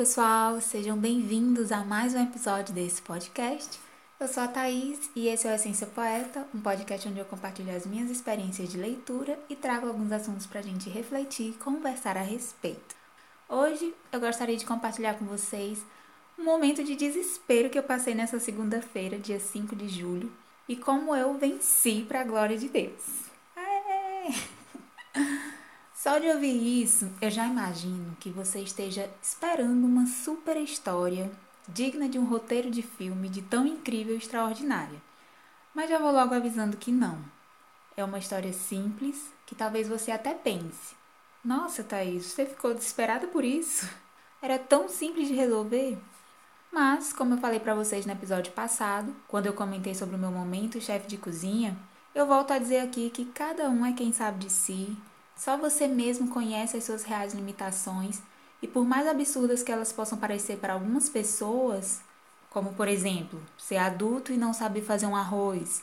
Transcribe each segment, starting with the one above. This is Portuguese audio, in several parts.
Pessoal! Sejam bem-vindos a mais um episódio desse podcast. Eu sou a Thaís e esse é o Essência Poeta, um podcast onde eu compartilho as minhas experiências de leitura e trago alguns assuntos para a gente refletir e conversar a respeito. Hoje eu gostaria de compartilhar com vocês um momento de desespero que eu passei nessa segunda-feira, dia 5 de julho, e como eu venci para a glória de Deus. É. Só de ouvir isso, eu já imagino que você esteja esperando uma super história digna de um roteiro de filme de tão incrível e extraordinária. Mas já vou logo avisando que não. É uma história simples que talvez você até pense: Nossa, Thaís, você ficou desesperada por isso? Era tão simples de resolver? Mas, como eu falei para vocês no episódio passado, quando eu comentei sobre o meu momento chefe de cozinha, eu volto a dizer aqui que cada um é quem sabe de si, só você mesmo conhece as suas reais limitações e por mais absurdas que elas possam parecer para algumas pessoas, como por exemplo, ser adulto e não saber fazer um arroz,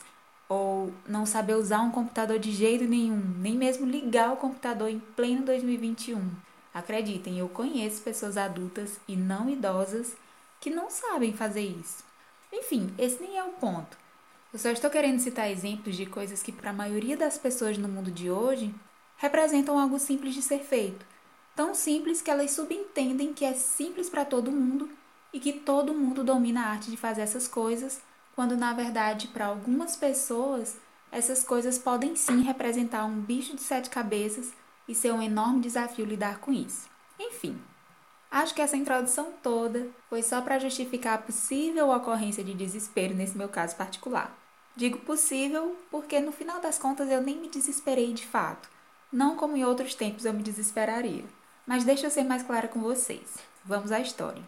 ou não saber usar um computador de jeito nenhum, nem mesmo ligar o computador em pleno 2021. Acreditem, eu conheço pessoas adultas e não idosas que não sabem fazer isso. Enfim, esse nem é o ponto. Eu só estou querendo citar exemplos de coisas que, para a maioria das pessoas no mundo de hoje, representam algo simples de ser feito, tão simples que elas subentendem que é simples para todo mundo e que todo mundo domina a arte de fazer essas coisas, quando na verdade para algumas pessoas essas coisas podem sim representar um bicho de sete cabeças e ser um enorme desafio lidar com isso. Enfim, acho que essa introdução toda foi só para justificar a possível ocorrência de desespero nesse meu caso particular. Digo possível porque no final das contas eu nem me desesperei de fato. Não como em outros tempos eu me desesperaria. Mas deixa eu ser mais clara com vocês. Vamos à história.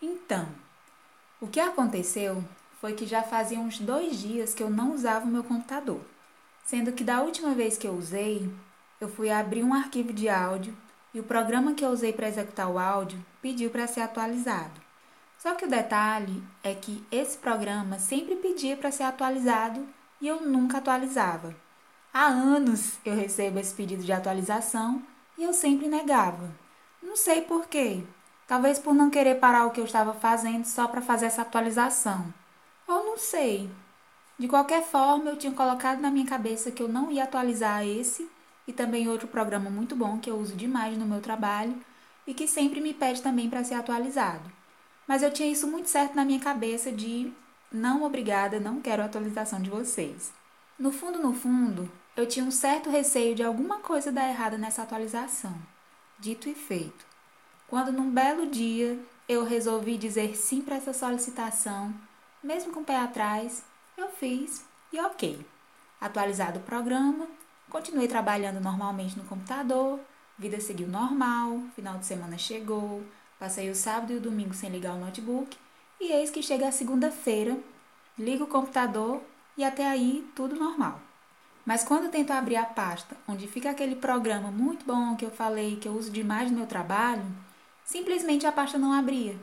Então, o que aconteceu foi que já fazia uns dois dias que eu não usava o meu computador. Sendo que da última vez que eu usei, eu fui abrir um arquivo de áudio e o programa que eu usei para executar o áudio pediu para ser atualizado. Só que o detalhe é que esse programa sempre pedia para ser atualizado e eu nunca atualizava. Há anos eu recebo esse pedido de atualização e eu sempre negava. Não sei por quê. Talvez por não querer parar o que eu estava fazendo só para fazer essa atualização. Ou não sei. De qualquer forma, eu tinha colocado na minha cabeça que eu não ia atualizar esse e também outro programa muito bom que eu uso demais no meu trabalho e que sempre me pede também para ser atualizado. Mas eu tinha isso muito certo na minha cabeça de não obrigada, não quero a atualização de vocês. No fundo, no fundo, eu tinha um certo receio de alguma coisa dar errado nessa atualização. Dito e feito. Quando num belo dia eu resolvi dizer sim para essa solicitação, mesmo com o pé atrás, eu fiz e ok. Atualizado o programa, continuei trabalhando normalmente no computador, vida seguiu normal, final de semana chegou, passei o sábado e o domingo sem ligar o notebook e eis que chega a segunda-feira, ligo o computador e até aí tudo normal. Mas quando tento abrir a pasta onde fica aquele programa muito bom que eu falei que eu uso demais no meu trabalho, simplesmente a pasta não abria.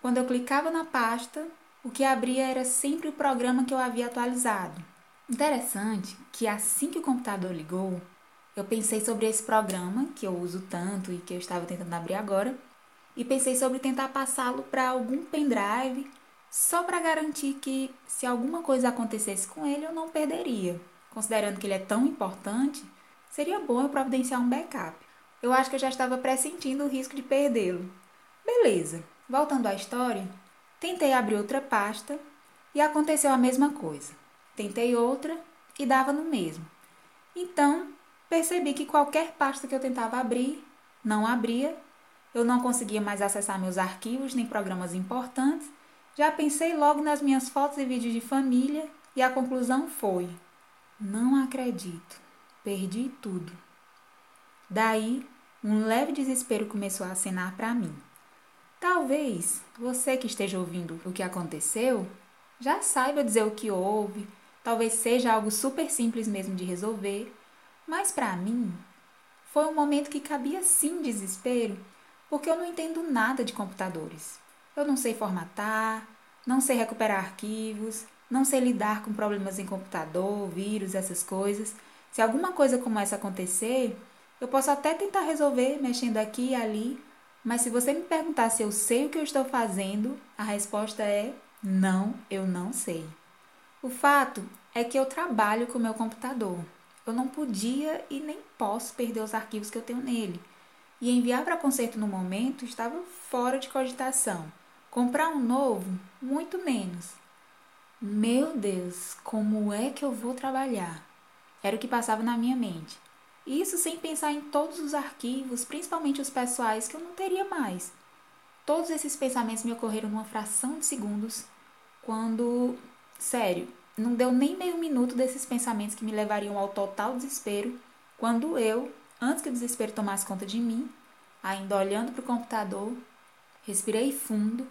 Quando eu clicava na pasta, o que abria era sempre o programa que eu havia atualizado. Interessante que assim que o computador ligou, eu pensei sobre esse programa que eu uso tanto e que eu estava tentando abrir agora, e pensei sobre tentar passá-lo para algum pendrive só para garantir que se alguma coisa acontecesse com ele eu não perderia considerando que ele é tão importante, seria bom eu providenciar um backup. Eu acho que eu já estava pressentindo o risco de perdê-lo. Beleza, voltando à história, tentei abrir outra pasta e aconteceu a mesma coisa. Tentei outra e dava no mesmo. Então, percebi que qualquer pasta que eu tentava abrir, não abria, eu não conseguia mais acessar meus arquivos nem programas importantes. Já pensei logo nas minhas fotos e vídeos de família e a conclusão foi: não acredito. Perdi tudo. Daí, um leve desespero começou a acenar para mim. Talvez você que esteja ouvindo o que aconteceu já saiba dizer o que houve, talvez seja algo super simples mesmo de resolver, mas para mim foi um momento que cabia sim desespero, porque eu não entendo nada de computadores. Eu não sei formatar, não sei recuperar arquivos, não sei lidar com problemas em computador, vírus, essas coisas. Se alguma coisa como essa acontecer, eu posso até tentar resolver mexendo aqui e ali, Mas se você me perguntar se eu sei o que eu estou fazendo, a resposta é não, eu não sei. O fato é que eu trabalho com meu computador. Eu não podia e nem posso perder os arquivos que eu tenho nele. E enviar para conserto no momento estava fora de cogitação. Comprar um novo, muito menos. Meu Deus, como é que eu vou trabalhar? Era o que passava na minha mente. Isso sem pensar em todos os arquivos, principalmente os pessoais, que eu não teria mais. Todos esses pensamentos me ocorreram numa fração de segundos, quando, sério, não deu nem meio minuto desses pensamentos que me levariam ao total desespero, quando eu, antes que o desespero tomasse conta de mim, ainda olhando para o computador, respirei fundo,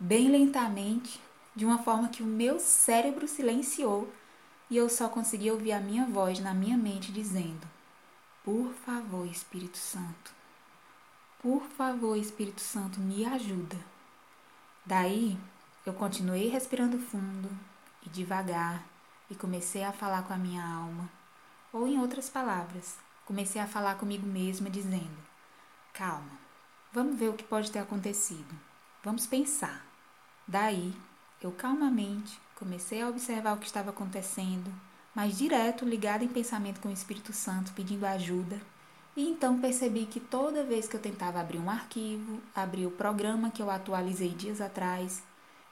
bem lentamente, de uma forma que o meu cérebro silenciou e eu só consegui ouvir a minha voz na minha mente dizendo: por favor, Espírito Santo. Por favor, Espírito Santo, me ajuda. Daí, eu continuei respirando fundo e devagar e comecei a falar com a minha alma. Ou, em outras palavras, comecei a falar comigo mesma, dizendo: Calma, vamos ver o que pode ter acontecido. Vamos pensar. Daí, eu calmamente comecei a observar o que estava acontecendo mas direto ligado em pensamento com o Espírito Santo, pedindo ajuda. E então percebi que toda vez que eu tentava abrir um arquivo, abrir o programa que eu atualizei dias atrás,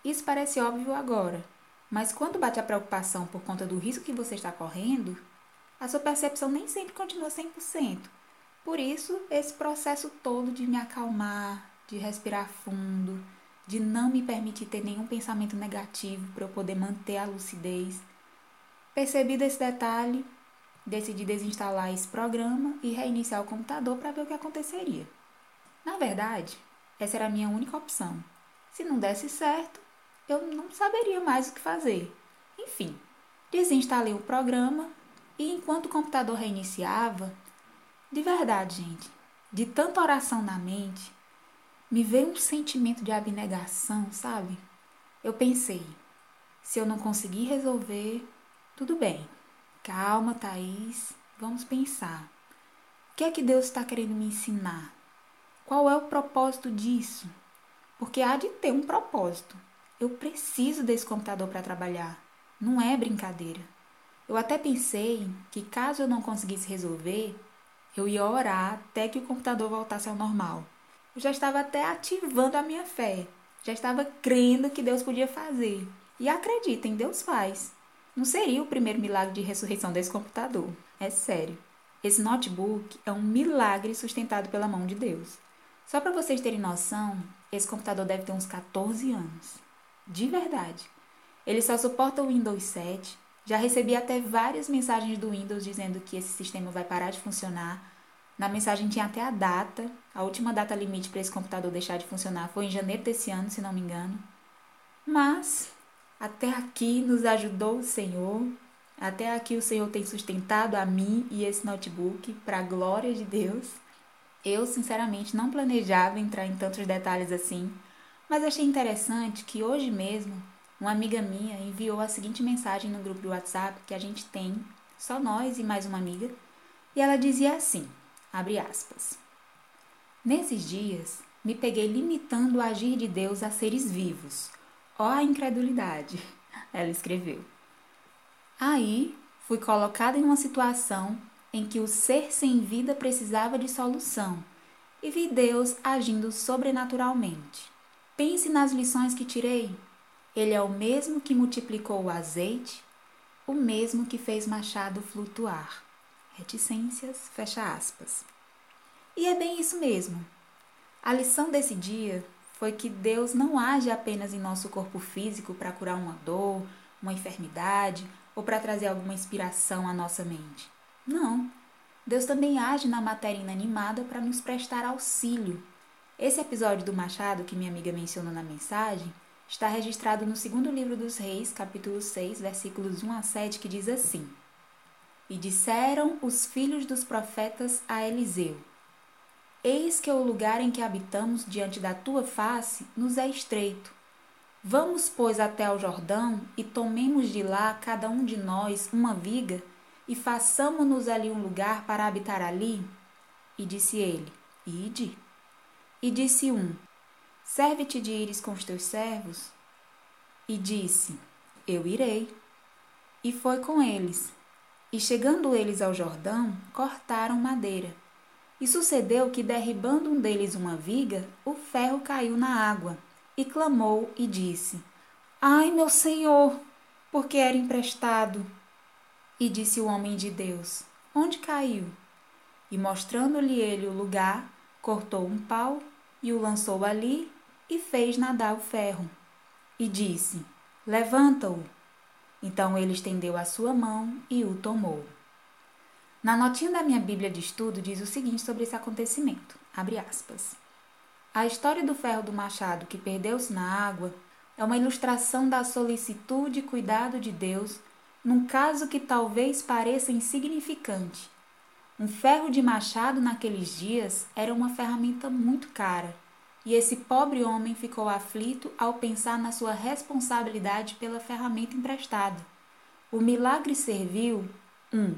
isso parece óbvio agora, mas quando bate a preocupação por conta do risco que você está correndo, a sua percepção nem sempre continua 100%. Por isso, esse processo todo de me acalmar, de respirar fundo, de não me permitir ter nenhum pensamento negativo para eu poder manter a lucidez Percebido esse detalhe, decidi desinstalar esse programa e reiniciar o computador para ver o que aconteceria. Na verdade, essa era a minha única opção. Se não desse certo, eu não saberia mais o que fazer. Enfim, desinstalei o programa e enquanto o computador reiniciava, de verdade, gente, de tanta oração na mente, me veio um sentimento de abnegação, sabe? Eu pensei, se eu não conseguir resolver, tudo bem. Calma, Thaís. Vamos pensar. O que é que Deus está querendo me ensinar? Qual é o propósito disso? Porque há de ter um propósito. Eu preciso desse computador para trabalhar. Não é brincadeira. Eu até pensei que caso eu não conseguisse resolver, eu ia orar até que o computador voltasse ao normal. Eu já estava até ativando a minha fé. Já estava crendo que Deus podia fazer. E acreditem, Deus faz. Não seria o primeiro milagre de ressurreição desse computador. É sério. Esse notebook é um milagre sustentado pela mão de Deus. Só para vocês terem noção, esse computador deve ter uns 14 anos. De verdade. Ele só suporta o Windows 7. Já recebi até várias mensagens do Windows dizendo que esse sistema vai parar de funcionar. Na mensagem tinha até a data. A última data limite para esse computador deixar de funcionar foi em janeiro desse ano, se não me engano. Mas até aqui nos ajudou o Senhor. Até aqui o Senhor tem sustentado a mim e esse notebook para a glória de Deus. Eu, sinceramente, não planejava entrar em tantos detalhes assim, mas achei interessante que hoje mesmo uma amiga minha enviou a seguinte mensagem no grupo do WhatsApp que a gente tem, só nós e mais uma amiga, e ela dizia assim: abre aspas. Nesses dias, me peguei limitando o agir de Deus a seres vivos, Ó a incredulidade, ela escreveu. Aí fui colocada em uma situação em que o ser sem vida precisava de solução e vi Deus agindo sobrenaturalmente. Pense nas lições que tirei. Ele é o mesmo que multiplicou o azeite, o mesmo que fez Machado flutuar. Reticências, fecha aspas. E é bem isso mesmo. A lição desse dia foi que Deus não age apenas em nosso corpo físico para curar uma dor, uma enfermidade ou para trazer alguma inspiração à nossa mente. Não. Deus também age na matéria inanimada para nos prestar auxílio. Esse episódio do Machado, que minha amiga mencionou na mensagem, está registrado no segundo livro dos Reis, capítulo 6, versículos 1 a 7, que diz assim: E disseram os filhos dos profetas a Eliseu: Eis que o lugar em que habitamos diante da tua face nos é estreito. Vamos, pois, até ao Jordão e tomemos de lá cada um de nós uma viga e façamo-nos ali um lugar para habitar ali? E disse ele: Ide. E disse um: Serve-te de ires com os teus servos? E disse: Eu irei. E foi com eles. E chegando eles ao Jordão, cortaram madeira. E sucedeu que, derribando um deles uma viga, o ferro caiu na água, e clamou e disse: Ai, meu senhor, porque era emprestado. E disse o homem de Deus: Onde caiu? E mostrando-lhe ele o lugar, cortou um pau e o lançou ali e fez nadar o ferro. E disse: Levanta-o. Então ele estendeu a sua mão e o tomou. Na notinha da minha Bíblia de estudo diz o seguinte sobre esse acontecimento: abre aspas. A história do ferro do machado que perdeu-se na água é uma ilustração da solicitude e cuidado de Deus num caso que talvez pareça insignificante. Um ferro de machado naqueles dias era uma ferramenta muito cara, e esse pobre homem ficou aflito ao pensar na sua responsabilidade pela ferramenta emprestada. O milagre serviu 1. Um,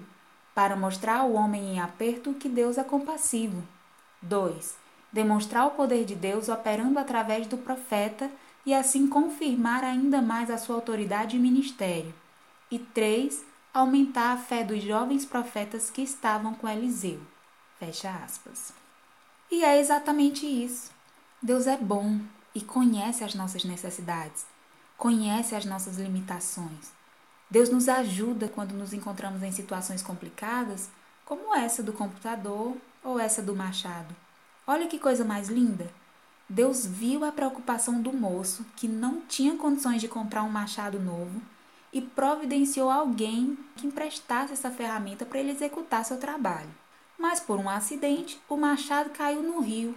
para mostrar ao homem em aperto que Deus é compassivo. 2. Demonstrar o poder de Deus operando através do profeta e assim confirmar ainda mais a sua autoridade e ministério. E 3. Aumentar a fé dos jovens profetas que estavam com Eliseu. Fecha aspas. E é exatamente isso. Deus é bom e conhece as nossas necessidades, conhece as nossas limitações. Deus nos ajuda quando nos encontramos em situações complicadas, como essa do computador ou essa do machado. Olha que coisa mais linda! Deus viu a preocupação do moço que não tinha condições de comprar um machado novo e providenciou alguém que emprestasse essa ferramenta para ele executar seu trabalho. Mas por um acidente, o machado caiu no rio.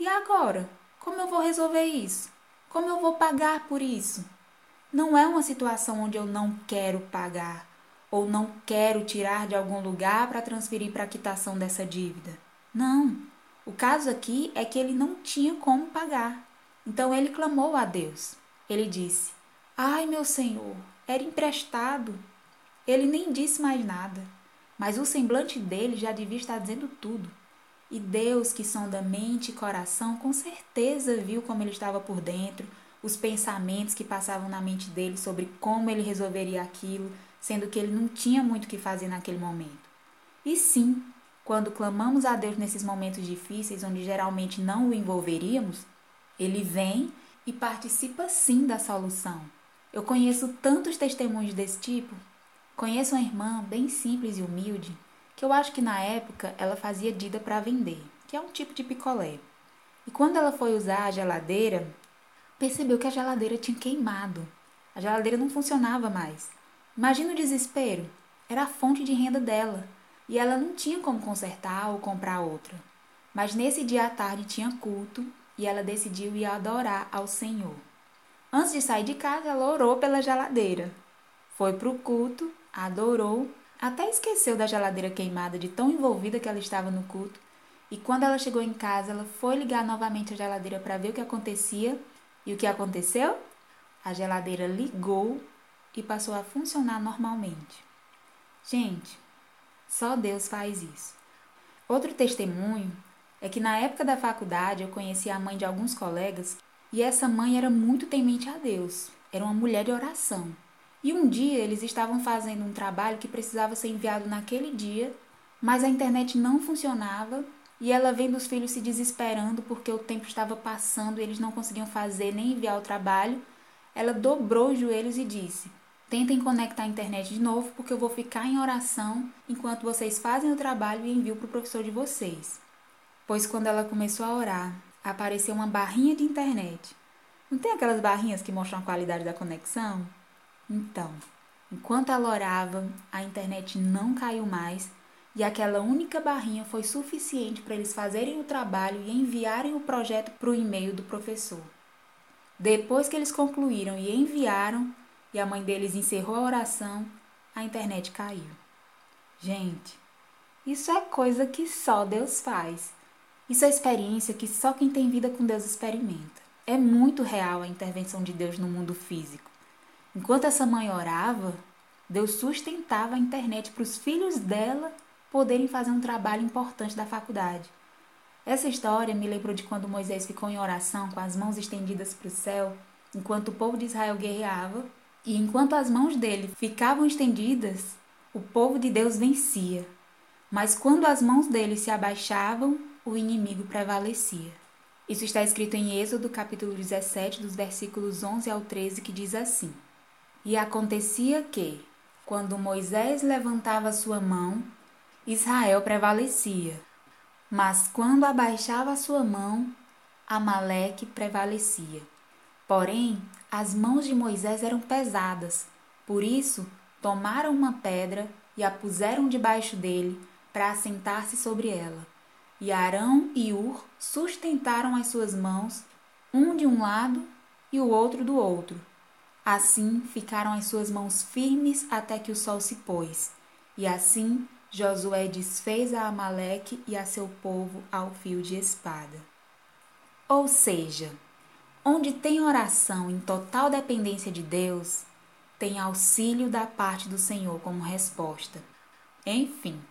E agora? Como eu vou resolver isso? Como eu vou pagar por isso? Não é uma situação onde eu não quero pagar ou não quero tirar de algum lugar para transferir para a quitação dessa dívida. Não. O caso aqui é que ele não tinha como pagar. Então ele clamou a Deus. Ele disse: Ai, meu senhor, era emprestado. Ele nem disse mais nada, mas o semblante dele já devia estar dizendo tudo. E Deus, que sonda mente e coração, com certeza viu como ele estava por dentro, os pensamentos que passavam na mente dele sobre como ele resolveria aquilo, sendo que ele não tinha muito o que fazer naquele momento. E sim, quando clamamos a Deus nesses momentos difíceis, onde geralmente não o envolveríamos, ele vem e participa sim da solução. Eu conheço tantos testemunhos desse tipo. Conheço uma irmã bem simples e humilde, que eu acho que na época ela fazia dida para vender, que é um tipo de picolé. E quando ela foi usar a geladeira, percebeu que a geladeira tinha queimado. A geladeira não funcionava mais. Imagina o desespero. Era a fonte de renda dela e ela não tinha como consertar ou comprar outra. Mas nesse dia à tarde tinha culto e ela decidiu ir adorar ao Senhor. Antes de sair de casa, ela orou pela geladeira. Foi para o culto, adorou, até esqueceu da geladeira queimada de tão envolvida que ela estava no culto. E quando ela chegou em casa, ela foi ligar novamente a geladeira para ver o que acontecia. E o que aconteceu? A geladeira ligou e passou a funcionar normalmente. Gente, só Deus faz isso. Outro testemunho é que na época da faculdade eu conheci a mãe de alguns colegas e essa mãe era muito temente a Deus. Era uma mulher de oração. E um dia eles estavam fazendo um trabalho que precisava ser enviado naquele dia, mas a internet não funcionava e ela vendo os filhos se desesperando porque o tempo estava passando e eles não conseguiam fazer nem enviar o trabalho. Ela dobrou os joelhos e disse: Tentem conectar a internet de novo, porque eu vou ficar em oração enquanto vocês fazem o trabalho e envio para o professor de vocês. Pois quando ela começou a orar, apareceu uma barrinha de internet. Não tem aquelas barrinhas que mostram a qualidade da conexão? Então, enquanto ela orava, a internet não caiu mais e aquela única barrinha foi suficiente para eles fazerem o trabalho e enviarem o projeto para o e-mail do professor. Depois que eles concluíram e enviaram, e a mãe deles encerrou a oração, a internet caiu. Gente, isso é coisa que só Deus faz. Isso é experiência que só quem tem vida com Deus experimenta. É muito real a intervenção de Deus no mundo físico. Enquanto essa mãe orava, Deus sustentava a internet para os filhos dela poderem fazer um trabalho importante da faculdade. Essa história me lembrou de quando Moisés ficou em oração com as mãos estendidas para o céu, enquanto o povo de Israel guerreava, e enquanto as mãos dele ficavam estendidas, o povo de Deus vencia. Mas quando as mãos dele se abaixavam, o inimigo prevalecia. Isso está escrito em Êxodo capítulo 17, dos versículos 11 ao 13, que diz assim: E acontecia que, quando Moisés levantava sua mão, Israel prevalecia. Mas quando abaixava sua mão, Amaleque prevalecia. Porém, as mãos de Moisés eram pesadas, por isso tomaram uma pedra e a puseram debaixo dele para assentar-se sobre ela. E Arão e Ur sustentaram as suas mãos, um de um lado e o outro do outro. Assim ficaram as suas mãos firmes até que o sol se pôs. E assim Josué desfez a Amaleque e a seu povo ao fio de espada. Ou seja, onde tem oração em total dependência de Deus, tem auxílio da parte do Senhor como resposta. Enfim,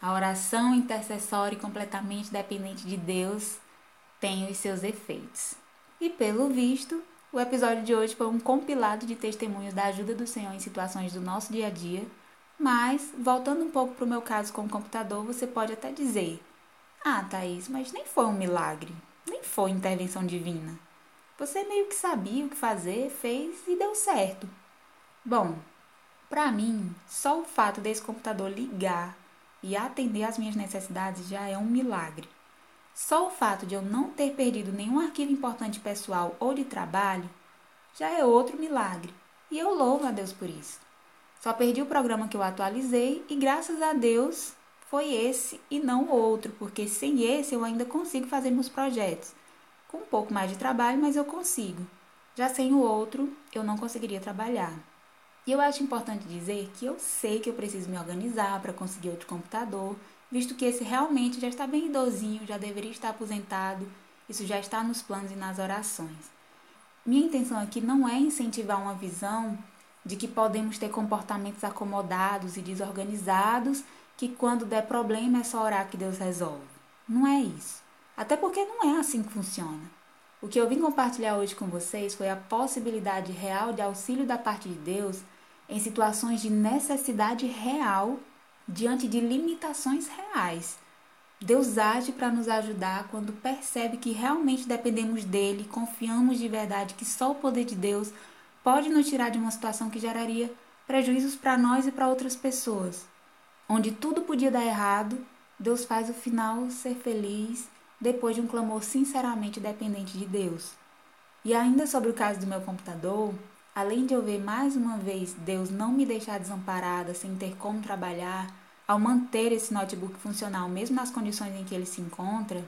a oração intercessória e completamente dependente de Deus tem os seus efeitos. E pelo visto, o episódio de hoje foi um compilado de testemunhos da ajuda do Senhor em situações do nosso dia a dia. Mas, voltando um pouco para o meu caso com o computador, você pode até dizer: Ah, Thaís, mas nem foi um milagre, nem foi intervenção divina. Você meio que sabia o que fazer, fez e deu certo. Bom, para mim, só o fato desse computador ligar e atender às minhas necessidades já é um milagre. Só o fato de eu não ter perdido nenhum arquivo importante pessoal ou de trabalho já é outro milagre, e eu louvo a Deus por isso. Só perdi o programa que eu atualizei e graças a Deus foi esse e não outro, porque sem esse eu ainda consigo fazer meus projetos. Com um pouco mais de trabalho, mas eu consigo. Já sem o outro, eu não conseguiria trabalhar. E eu acho importante dizer que eu sei que eu preciso me organizar para conseguir outro computador, visto que esse realmente já está bem idosinho, já deveria estar aposentado, isso já está nos planos e nas orações. Minha intenção aqui não é incentivar uma visão de que podemos ter comportamentos acomodados e desorganizados, que quando der problema é só orar que Deus resolve. Não é isso. Até porque não é assim que funciona. O que eu vim compartilhar hoje com vocês foi a possibilidade real de auxílio da parte de Deus em situações de necessidade real diante de limitações reais. Deus age para nos ajudar quando percebe que realmente dependemos dele, confiamos de verdade que só o poder de Deus pode nos tirar de uma situação que geraria prejuízos para nós e para outras pessoas. Onde tudo podia dar errado, Deus faz o final ser feliz depois de um clamor sinceramente dependente de Deus. E ainda sobre o caso do meu computador, Além de eu ver mais uma vez Deus não me deixar desamparada sem ter como trabalhar, ao manter esse notebook funcional mesmo nas condições em que ele se encontra,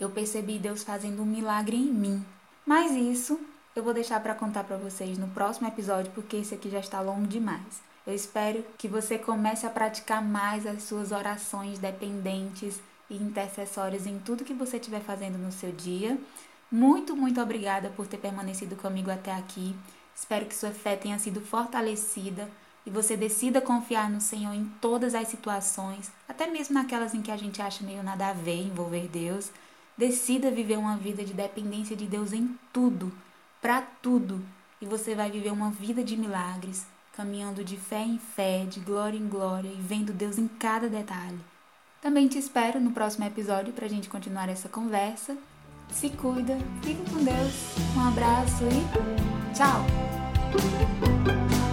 eu percebi Deus fazendo um milagre em mim. Mas isso eu vou deixar para contar para vocês no próximo episódio, porque esse aqui já está longo demais. Eu espero que você comece a praticar mais as suas orações dependentes e intercessórias em tudo que você estiver fazendo no seu dia. Muito, muito obrigada por ter permanecido comigo até aqui. Espero que sua fé tenha sido fortalecida e você decida confiar no Senhor em todas as situações, até mesmo naquelas em que a gente acha meio nada a ver envolver Deus. Decida viver uma vida de dependência de Deus em tudo, para tudo, e você vai viver uma vida de milagres, caminhando de fé em fé, de glória em glória e vendo Deus em cada detalhe. Também te espero no próximo episódio para a gente continuar essa conversa. Se cuida, fica com Deus, um abraço e tchau! Thank you.